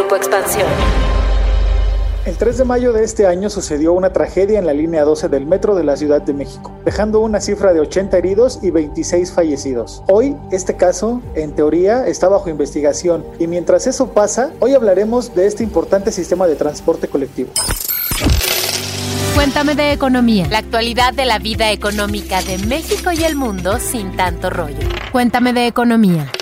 Grupo Expansión. El 3 de mayo de este año sucedió una tragedia en la línea 12 del metro de la Ciudad de México, dejando una cifra de 80 heridos y 26 fallecidos. Hoy, este caso, en teoría, está bajo investigación y mientras eso pasa, hoy hablaremos de este importante sistema de transporte colectivo. Cuéntame de economía. La actualidad de la vida económica de México y el mundo sin tanto rollo. Cuéntame de economía.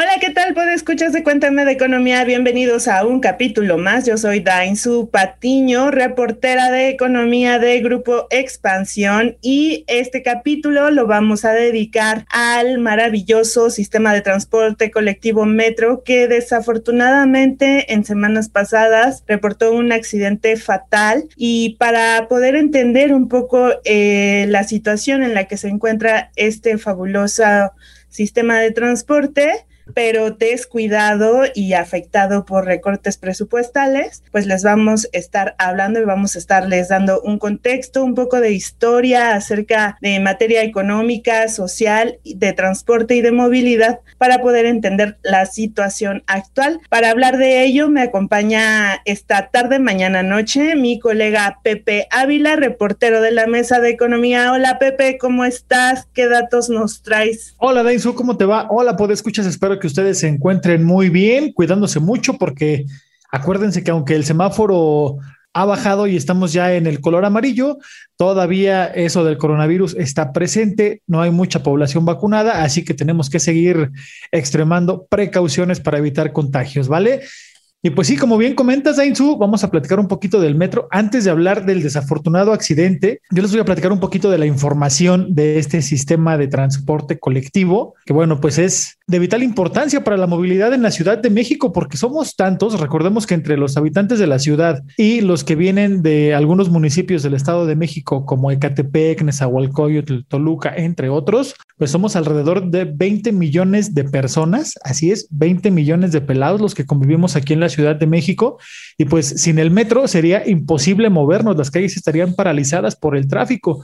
Hola, ¿qué tal? Pues escuchas de Cuéntame de Economía. Bienvenidos a un capítulo más. Yo soy Dainzu Patiño, reportera de Economía de Grupo Expansión y este capítulo lo vamos a dedicar al maravilloso sistema de transporte colectivo Metro que desafortunadamente en semanas pasadas reportó un accidente fatal y para poder entender un poco eh, la situación en la que se encuentra este fabuloso sistema de transporte, pero descuidado y afectado por recortes presupuestales, pues les vamos a estar hablando y vamos a estarles dando un contexto, un poco de historia acerca de materia económica, social, de transporte y de movilidad para poder entender la situación actual. Para hablar de ello me acompaña esta tarde, mañana noche, mi colega Pepe Ávila, reportero de la Mesa de Economía. Hola Pepe, ¿cómo estás? ¿Qué datos nos traes? Hola Daisu, ¿cómo te va? Hola, ¿puedo escuchas? Espero que ustedes se encuentren muy bien, cuidándose mucho, porque acuérdense que aunque el semáforo ha bajado y estamos ya en el color amarillo, todavía eso del coronavirus está presente, no hay mucha población vacunada, así que tenemos que seguir extremando precauciones para evitar contagios, ¿vale? Y pues sí, como bien comentas, Dainzu, vamos a platicar un poquito del metro. Antes de hablar del desafortunado accidente, yo les voy a platicar un poquito de la información de este sistema de transporte colectivo, que bueno, pues es de vital importancia para la movilidad en la Ciudad de México, porque somos tantos, recordemos que entre los habitantes de la ciudad y los que vienen de algunos municipios del Estado de México, como Ecatepec, Nezahualcóyotl, Toluca, entre otros, pues somos alrededor de 20 millones de personas, así es, 20 millones de pelados los que convivimos aquí en la Ciudad de México y pues sin el metro sería imposible movernos, las calles estarían paralizadas por el tráfico.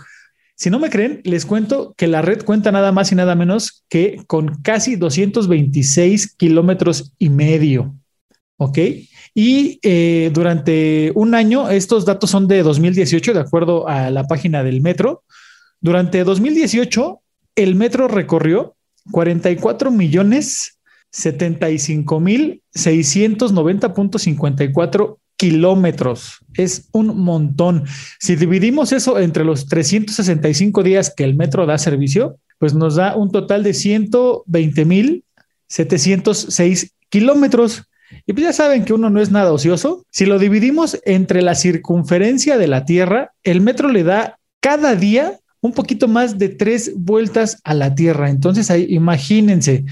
Si no me creen, les cuento que la red cuenta nada más y nada menos que con casi 226 kilómetros y medio. ¿Ok? Y eh, durante un año, estos datos son de 2018, de acuerdo a la página del metro. Durante 2018, el metro recorrió 44 millones 75.690.54 kilómetros. Es un montón. Si dividimos eso entre los 365 días que el metro da servicio, pues nos da un total de 120.706 kilómetros. Y pues ya saben que uno no es nada ocioso. Si lo dividimos entre la circunferencia de la Tierra, el metro le da cada día un poquito más de tres vueltas a la Tierra. Entonces ahí imagínense,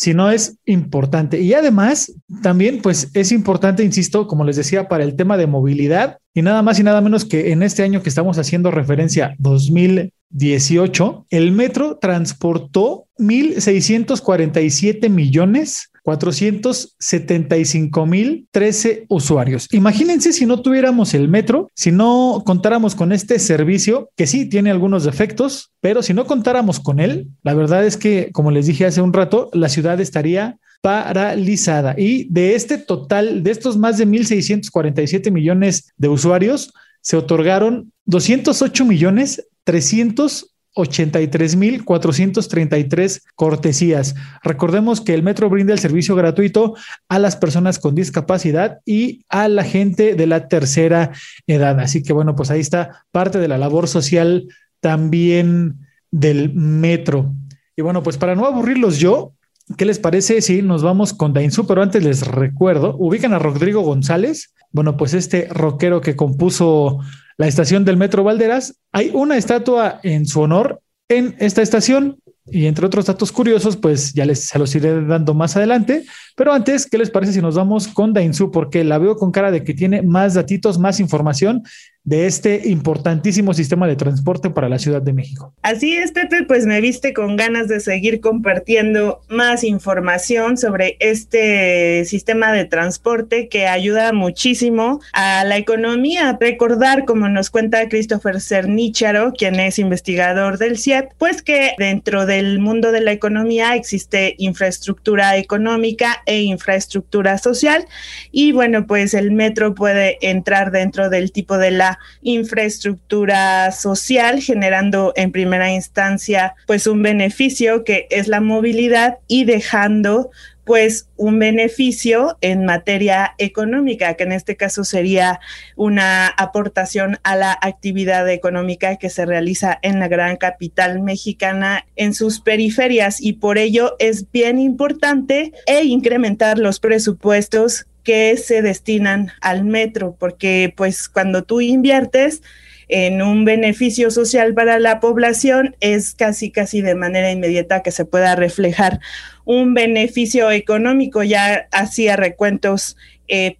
si no es importante. Y además, también, pues es importante, insisto, como les decía, para el tema de movilidad y nada más y nada menos que en este año que estamos haciendo referencia 2018, el metro transportó 1.647 millones 475 mil 13 usuarios. Imagínense si no tuviéramos el metro, si no contáramos con este servicio, que sí tiene algunos defectos, pero si no contáramos con él, la verdad es que, como les dije hace un rato, la ciudad estaría paralizada. Y de este total, de estos más de 1.647 millones de usuarios, se otorgaron 208 millones 300 83.433 cortesías. Recordemos que el metro brinda el servicio gratuito a las personas con discapacidad y a la gente de la tercera edad. Así que bueno, pues ahí está parte de la labor social también del metro. Y bueno, pues para no aburrirlos yo, ¿qué les parece si nos vamos con Dainzú? Pero antes les recuerdo, ubican a Rodrigo González. Bueno, pues este rockero que compuso la estación del Metro Valderas, hay una estatua en su honor en esta estación. Y entre otros datos curiosos, pues ya les se los iré dando más adelante. Pero antes, ¿qué les parece si nos vamos con Dainzú? Porque la veo con cara de que tiene más datitos, más información. De este importantísimo sistema de transporte para la Ciudad de México. Así es, Pepe, pues me viste con ganas de seguir compartiendo más información sobre este sistema de transporte que ayuda muchísimo a la economía. Recordar, como nos cuenta Christopher Cernicharo, quien es investigador del CIEP, pues que dentro del mundo de la economía existe infraestructura económica e infraestructura social y bueno, pues el metro puede entrar dentro del tipo de la infraestructura social, generando en primera instancia pues un beneficio que es la movilidad y dejando pues un beneficio en materia económica, que en este caso sería una aportación a la actividad económica que se realiza en la gran capital mexicana en sus periferias. Y por ello es bien importante e incrementar los presupuestos que se destinan al metro, porque pues cuando tú inviertes en un beneficio social para la población es casi casi de manera inmediata que se pueda reflejar un beneficio económico. Ya hacía recuentos eh,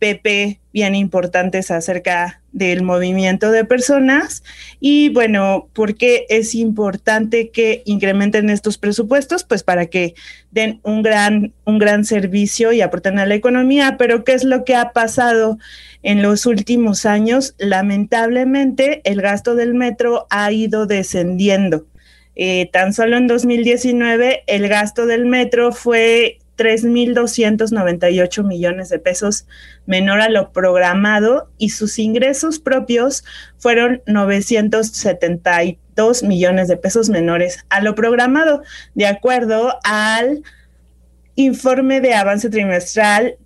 bien importantes acerca del movimiento de personas y bueno, ¿por qué es importante que incrementen estos presupuestos? Pues para que den un gran, un gran servicio y aporten a la economía, pero ¿qué es lo que ha pasado en los últimos años? Lamentablemente el gasto del metro ha ido descendiendo. Eh, tan solo en 2019 el gasto del metro fue 3.298 millones de pesos menor a lo programado y sus ingresos propios fueron 972 millones de pesos menores a lo programado, de acuerdo al informe de avance trimestral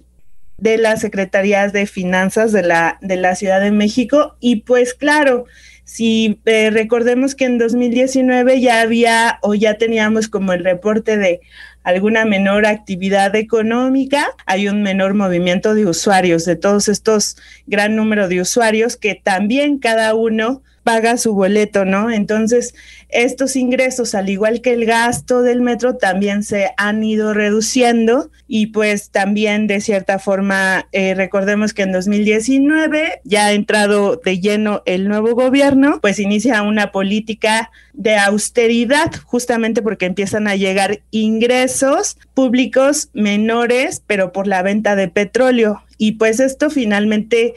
de las Secretarías de Finanzas de la, de la Ciudad de México. Y pues claro, si eh, recordemos que en 2019 ya había o ya teníamos como el reporte de alguna menor actividad económica, hay un menor movimiento de usuarios, de todos estos gran número de usuarios que también cada uno paga su boleto, ¿no? Entonces, estos ingresos, al igual que el gasto del metro, también se han ido reduciendo y pues también de cierta forma, eh, recordemos que en 2019 ya ha entrado de lleno el nuevo gobierno, pues inicia una política de austeridad, justamente porque empiezan a llegar ingresos públicos menores, pero por la venta de petróleo. Y pues esto finalmente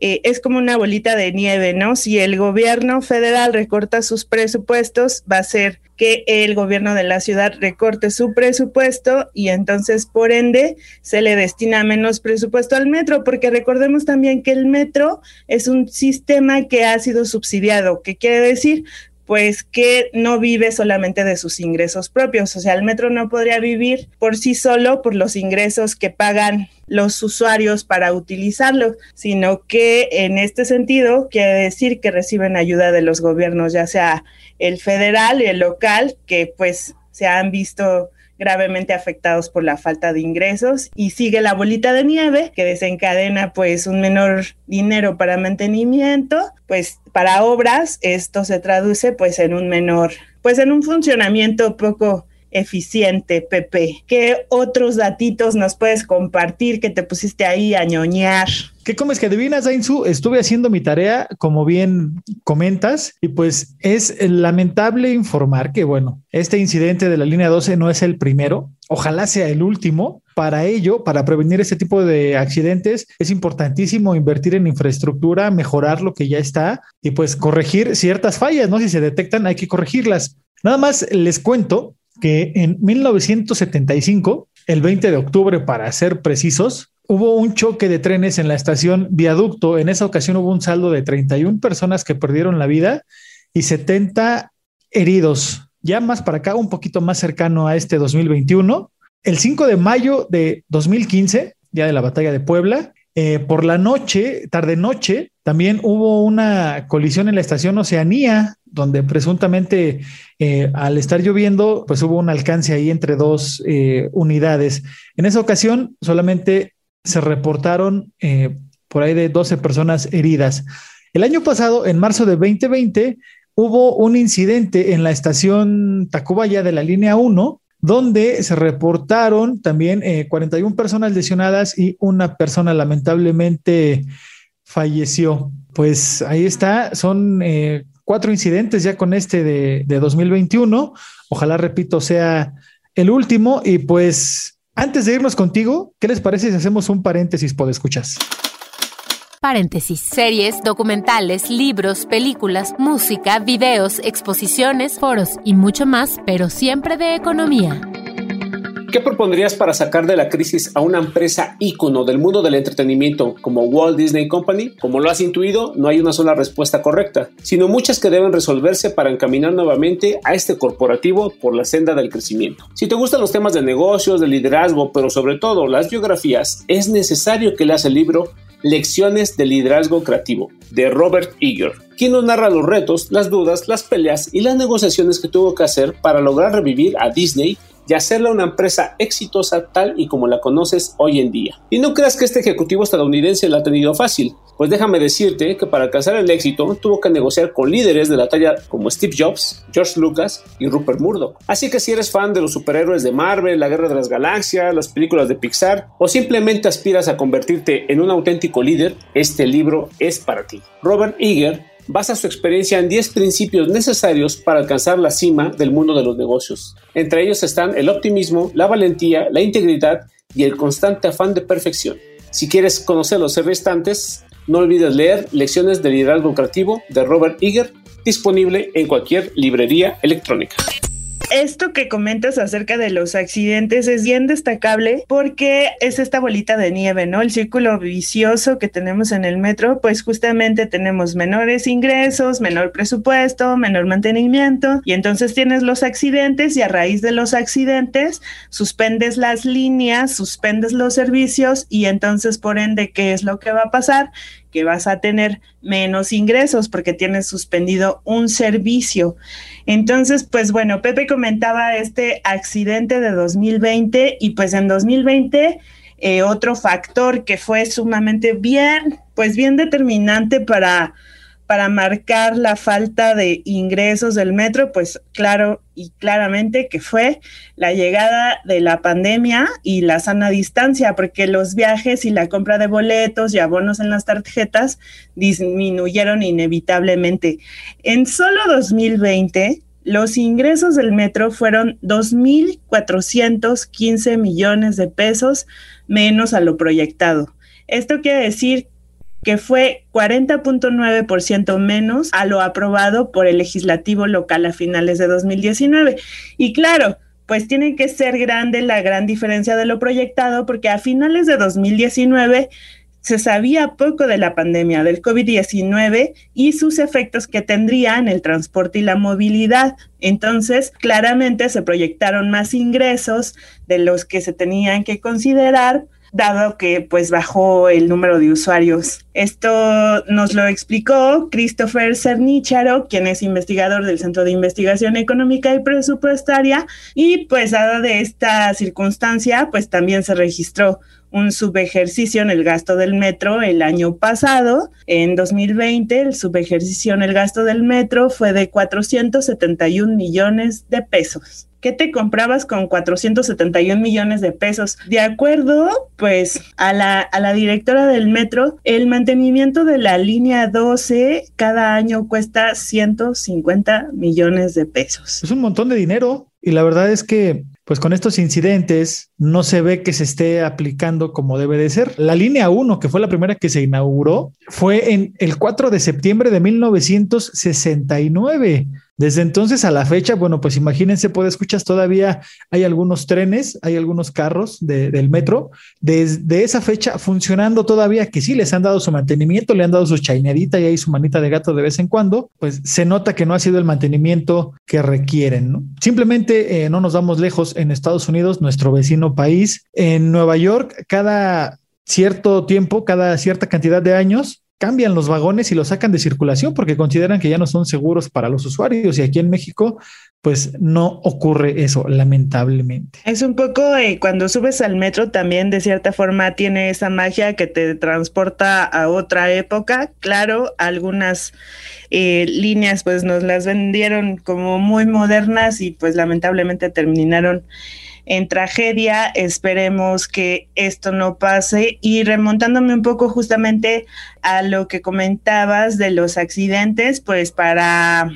eh, es como una bolita de nieve, ¿no? Si el gobierno federal recorta sus presupuestos, va a ser que el gobierno de la ciudad recorte su presupuesto y entonces por ende se le destina menos presupuesto al metro, porque recordemos también que el metro es un sistema que ha sido subsidiado, que quiere decir pues que no vive solamente de sus ingresos propios. O sea, el metro no podría vivir por sí solo por los ingresos que pagan los usuarios para utilizarlo, sino que en este sentido quiere decir que reciben ayuda de los gobiernos, ya sea el federal y el local, que pues se han visto gravemente afectados por la falta de ingresos y sigue la bolita de nieve que desencadena pues un menor dinero para mantenimiento, pues para obras esto se traduce pues en un menor, pues en un funcionamiento poco eficiente, Pepe. ¿Qué otros datitos nos puedes compartir que te pusiste ahí a ñoñar? ¿Qué comes que adivinas, Dainzu? Estuve haciendo mi tarea, como bien comentas, y pues es lamentable informar que, bueno, este incidente de la línea 12 no es el primero, ojalá sea el último. Para ello, para prevenir este tipo de accidentes, es importantísimo invertir en infraestructura, mejorar lo que ya está y pues corregir ciertas fallas, ¿no? Si se detectan, hay que corregirlas. Nada más les cuento que en 1975, el 20 de octubre para ser precisos, hubo un choque de trenes en la estación Viaducto. En esa ocasión hubo un saldo de 31 personas que perdieron la vida y 70 heridos. Ya más para acá, un poquito más cercano a este 2021. El 5 de mayo de 2015, ya de la batalla de Puebla, eh, por la noche, tarde noche, también hubo una colisión en la estación Oceanía, donde presuntamente eh, al estar lloviendo, pues hubo un alcance ahí entre dos eh, unidades. En esa ocasión solamente se reportaron por ahí de 12 personas heridas. El año pasado, en marzo de 2020, hubo un incidente en la estación Tacubaya de la línea 1, donde se reportaron también 41 personas lesionadas y una persona lamentablemente falleció. pues ahí está, son eh, cuatro incidentes ya con este de, de 2021. Ojalá, repito, sea el último. Y pues antes de irnos contigo, ¿qué les parece si hacemos un paréntesis por escuchas? Paréntesis. Series, documentales, libros, películas, música, videos, exposiciones, foros y mucho más, pero siempre de economía. ¿Qué propondrías para sacar de la crisis a una empresa ícono del mundo del entretenimiento como Walt Disney Company? Como lo has intuido, no hay una sola respuesta correcta, sino muchas que deben resolverse para encaminar nuevamente a este corporativo por la senda del crecimiento. Si te gustan los temas de negocios, de liderazgo, pero sobre todo las biografías, es necesario que leas el libro Lecciones de Liderazgo Creativo de Robert Eager, quien nos narra los retos, las dudas, las peleas y las negociaciones que tuvo que hacer para lograr revivir a Disney y hacerla una empresa exitosa tal y como la conoces hoy en día. Y no creas que este ejecutivo estadounidense la ha tenido fácil, pues déjame decirte que para alcanzar el éxito tuvo que negociar con líderes de la talla como Steve Jobs, George Lucas y Rupert Murdoch. Así que si eres fan de los superhéroes de Marvel, la Guerra de las Galaxias, las películas de Pixar o simplemente aspiras a convertirte en un auténtico líder, este libro es para ti. Robert Eager basa su experiencia en 10 principios necesarios para alcanzar la cima del mundo de los negocios. Entre ellos están el optimismo, la valentía, la integridad y el constante afán de perfección. Si quieres conocer los restantes, no olvides leer Lecciones de Liderazgo Creativo de Robert Eager, disponible en cualquier librería electrónica esto que comentas acerca de los accidentes es bien destacable porque es esta bolita de nieve, ¿no? El círculo vicioso que tenemos en el metro, pues justamente tenemos menores ingresos, menor presupuesto, menor mantenimiento y entonces tienes los accidentes y a raíz de los accidentes suspendes las líneas, suspendes los servicios y entonces por ende, ¿qué es lo que va a pasar? Que vas a tener menos ingresos porque tienes suspendido un servicio. Entonces, pues bueno, Pepe comentaba este accidente de 2020 y pues en 2020 eh, otro factor que fue sumamente bien, pues bien determinante para para marcar la falta de ingresos del metro, pues claro y claramente que fue la llegada de la pandemia y la sana distancia, porque los viajes y la compra de boletos y abonos en las tarjetas disminuyeron inevitablemente. En solo 2020, los ingresos del metro fueron 2.415 millones de pesos menos a lo proyectado. Esto quiere decir que fue 40.9% menos a lo aprobado por el legislativo local a finales de 2019. Y claro, pues tiene que ser grande la gran diferencia de lo proyectado porque a finales de 2019 se sabía poco de la pandemia del COVID-19 y sus efectos que tendría en el transporte y la movilidad. Entonces, claramente se proyectaron más ingresos de los que se tenían que considerar dado que pues bajó el número de usuarios. Esto nos lo explicó Christopher Cernicharo, quien es investigador del Centro de Investigación Económica y Presupuestaria, y pues dada de esta circunstancia, pues también se registró un subejercicio en el gasto del metro el año pasado. En 2020, el subejercicio en el gasto del metro fue de 471 millones de pesos. ¿Qué te comprabas con 471 millones de pesos? De acuerdo, pues, a la, a la directora del metro, el mantenimiento de la línea 12 cada año cuesta 150 millones de pesos. Es un montón de dinero y la verdad es que pues con estos incidentes no se ve que se esté aplicando como debe de ser. La línea 1, que fue la primera que se inauguró, fue en el 4 de septiembre de 1969. Desde entonces a la fecha, bueno, pues imagínense, puede escuchar todavía hay algunos trenes, hay algunos carros del metro, desde esa fecha funcionando todavía, que sí les han dado su mantenimiento, le han dado su chaineadita y ahí su manita de gato de vez en cuando, pues se nota que no ha sido el mantenimiento que requieren. Simplemente eh, no nos vamos lejos en Estados Unidos, nuestro vecino país, en Nueva York, cada cierto tiempo, cada cierta cantidad de años, cambian los vagones y los sacan de circulación porque consideran que ya no son seguros para los usuarios. Y aquí en México, pues no ocurre eso, lamentablemente. Es un poco eh, cuando subes al metro también de cierta forma tiene esa magia que te transporta a otra época. Claro, algunas eh, líneas pues nos las vendieron como muy modernas y pues lamentablemente terminaron en tragedia. Esperemos que esto no pase. Y remontándome un poco justamente a lo que comentabas de los accidentes, pues para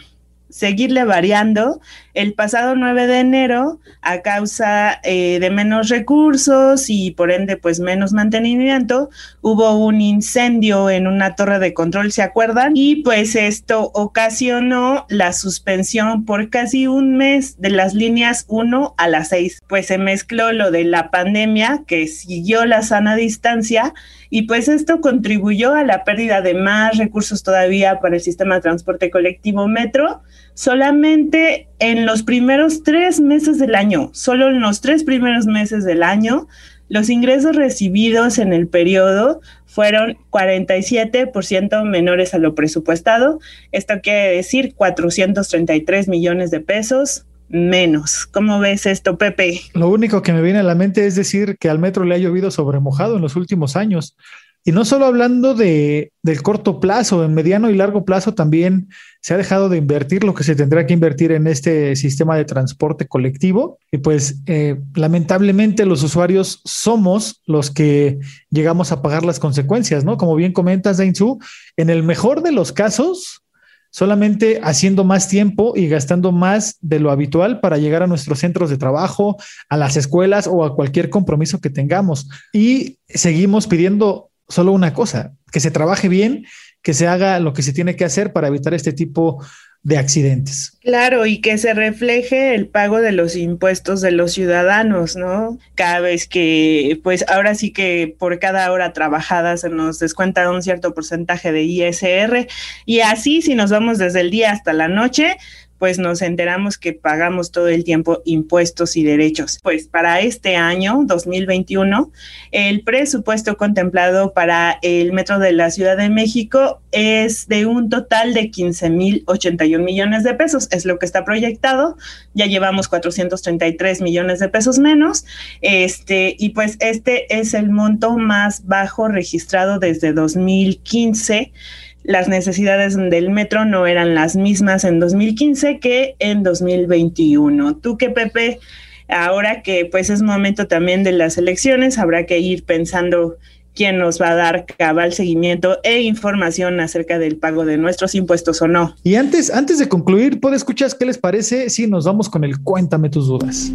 seguirle variando. El pasado 9 de enero, a causa eh, de menos recursos y por ende pues menos mantenimiento, hubo un incendio en una torre de control, ¿se acuerdan? Y pues esto ocasionó la suspensión por casi un mes de las líneas 1 a las 6. Pues se mezcló lo de la pandemia que siguió la sana distancia y pues esto contribuyó a la pérdida de más recursos todavía para el sistema de transporte colectivo metro solamente en los primeros tres meses del año, solo en los tres primeros meses del año, los ingresos recibidos en el periodo fueron 47% menores a lo presupuestado. Esto quiere decir 433 millones de pesos menos. ¿Cómo ves esto, Pepe? Lo único que me viene a la mente es decir que al metro le ha llovido sobre mojado en los últimos años. Y no solo hablando de, del corto plazo, en mediano y largo plazo también se ha dejado de invertir lo que se tendrá que invertir en este sistema de transporte colectivo. Y pues eh, lamentablemente los usuarios somos los que llegamos a pagar las consecuencias, ¿no? Como bien comentas, Dainzu, en el mejor de los casos, solamente haciendo más tiempo y gastando más de lo habitual para llegar a nuestros centros de trabajo, a las escuelas o a cualquier compromiso que tengamos. Y seguimos pidiendo solo una cosa, que se trabaje bien, que se haga lo que se tiene que hacer para evitar este tipo de accidentes. Claro, y que se refleje el pago de los impuestos de los ciudadanos, ¿no? Cada vez que, pues ahora sí que por cada hora trabajada se nos descuenta un cierto porcentaje de ISR y así si nos vamos desde el día hasta la noche, pues nos enteramos que pagamos todo el tiempo impuestos y derechos. Pues para este año 2021, el presupuesto contemplado para el Metro de la Ciudad de México es de un total de 15 mil 81 millones de pesos, es lo que está proyectado. Ya llevamos 433 millones de pesos menos. Este, y pues este es el monto más bajo registrado desde 2015 las necesidades del metro no eran las mismas en 2015 que en 2021. ¿Tú qué, Pepe? Ahora que pues es momento también de las elecciones, habrá que ir pensando quién nos va a dar cabal seguimiento e información acerca del pago de nuestros impuestos o no. Y antes, antes de concluir, ¿puedes escuchar qué les parece si nos vamos con el cuéntame tus dudas?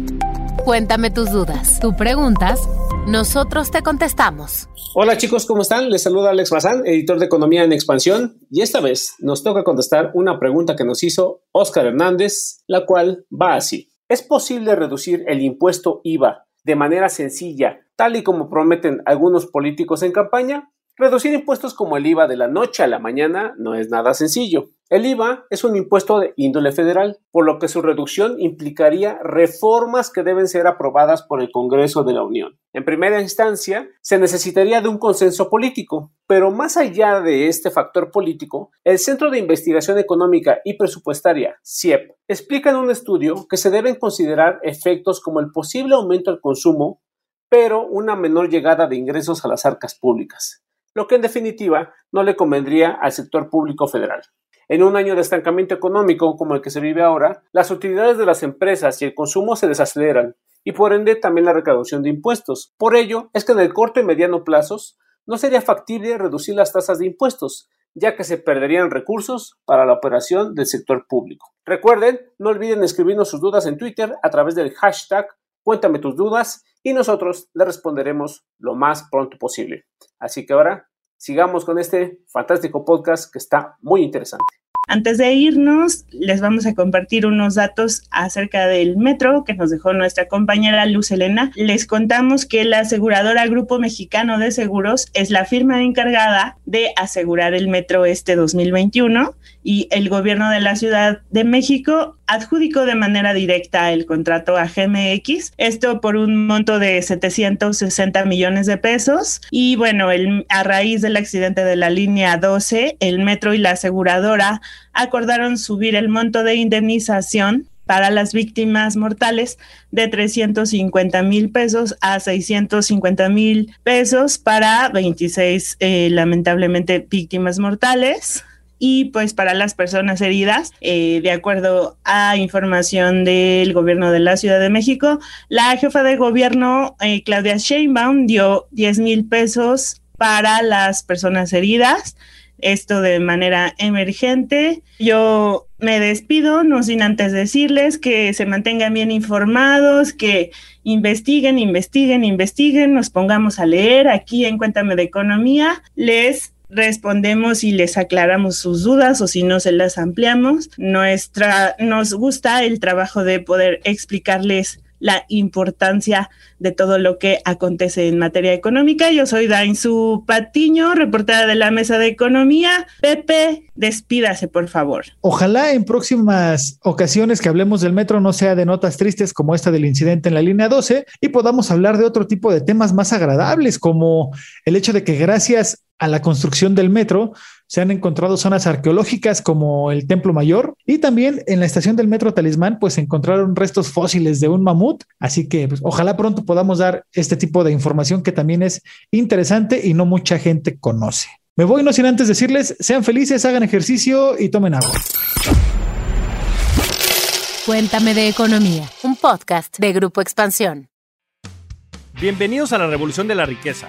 Cuéntame tus dudas. Tú preguntas, nosotros te contestamos. Hola chicos, ¿cómo están? Les saluda Alex Bazán, editor de Economía en Expansión, y esta vez nos toca contestar una pregunta que nos hizo Oscar Hernández, la cual va así. ¿Es posible reducir el impuesto IVA de manera sencilla, tal y como prometen algunos políticos en campaña? Reducir impuestos como el IVA de la noche a la mañana no es nada sencillo. El IVA es un impuesto de índole federal, por lo que su reducción implicaría reformas que deben ser aprobadas por el Congreso de la Unión. En primera instancia, se necesitaría de un consenso político, pero más allá de este factor político, el Centro de Investigación Económica y Presupuestaria, CIEP, explica en un estudio que se deben considerar efectos como el posible aumento del consumo, pero una menor llegada de ingresos a las arcas públicas lo que en definitiva no le convendría al sector público federal. En un año de estancamiento económico como el que se vive ahora, las utilidades de las empresas y el consumo se desaceleran y por ende también la recaudación de impuestos. Por ello es que en el corto y mediano plazos no sería factible reducir las tasas de impuestos, ya que se perderían recursos para la operación del sector público. Recuerden, no olviden escribirnos sus dudas en Twitter a través del hashtag Cuéntame tus dudas y nosotros le responderemos lo más pronto posible. Así que ahora sigamos con este fantástico podcast que está muy interesante. Antes de irnos, les vamos a compartir unos datos acerca del metro que nos dejó nuestra compañera Luz Elena. Les contamos que la aseguradora Grupo Mexicano de Seguros es la firma encargada de asegurar el metro este 2021 y el gobierno de la Ciudad de México adjudicó de manera directa el contrato a GMX, esto por un monto de 760 millones de pesos. Y bueno, el, a raíz del accidente de la línea 12, el metro y la aseguradora acordaron subir el monto de indemnización para las víctimas mortales de 350 mil pesos a 650 mil pesos para 26 eh, lamentablemente víctimas mortales y pues para las personas heridas, eh, de acuerdo a información del gobierno de la Ciudad de México, la jefa de gobierno, eh, Claudia Sheinbaum, dio 10 mil pesos para las personas heridas esto de manera emergente. Yo me despido, no sin antes decirles que se mantengan bien informados, que investiguen, investiguen, investiguen, nos pongamos a leer aquí en Cuéntame de Economía. Les respondemos y les aclaramos sus dudas o si no se las ampliamos. Nuestra, nos gusta el trabajo de poder explicarles la importancia de todo lo que acontece en materia económica. Yo soy Dainzu Patiño, reportera de la Mesa de Economía. Pepe, despídase, por favor. Ojalá en próximas ocasiones que hablemos del metro no sea de notas tristes como esta del incidente en la línea 12 y podamos hablar de otro tipo de temas más agradables, como el hecho de que gracias a la construcción del metro se han encontrado zonas arqueológicas como el Templo Mayor y también en la estación del metro Talismán pues se encontraron restos fósiles de un mamut, así que pues, ojalá pronto podamos dar este tipo de información que también es interesante y no mucha gente conoce. Me voy no sin antes decirles, sean felices, hagan ejercicio y tomen agua. Cuéntame de economía, un podcast de Grupo Expansión. Bienvenidos a la Revolución de la Riqueza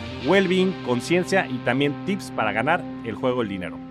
well-being, conciencia y también tips para ganar el juego del dinero.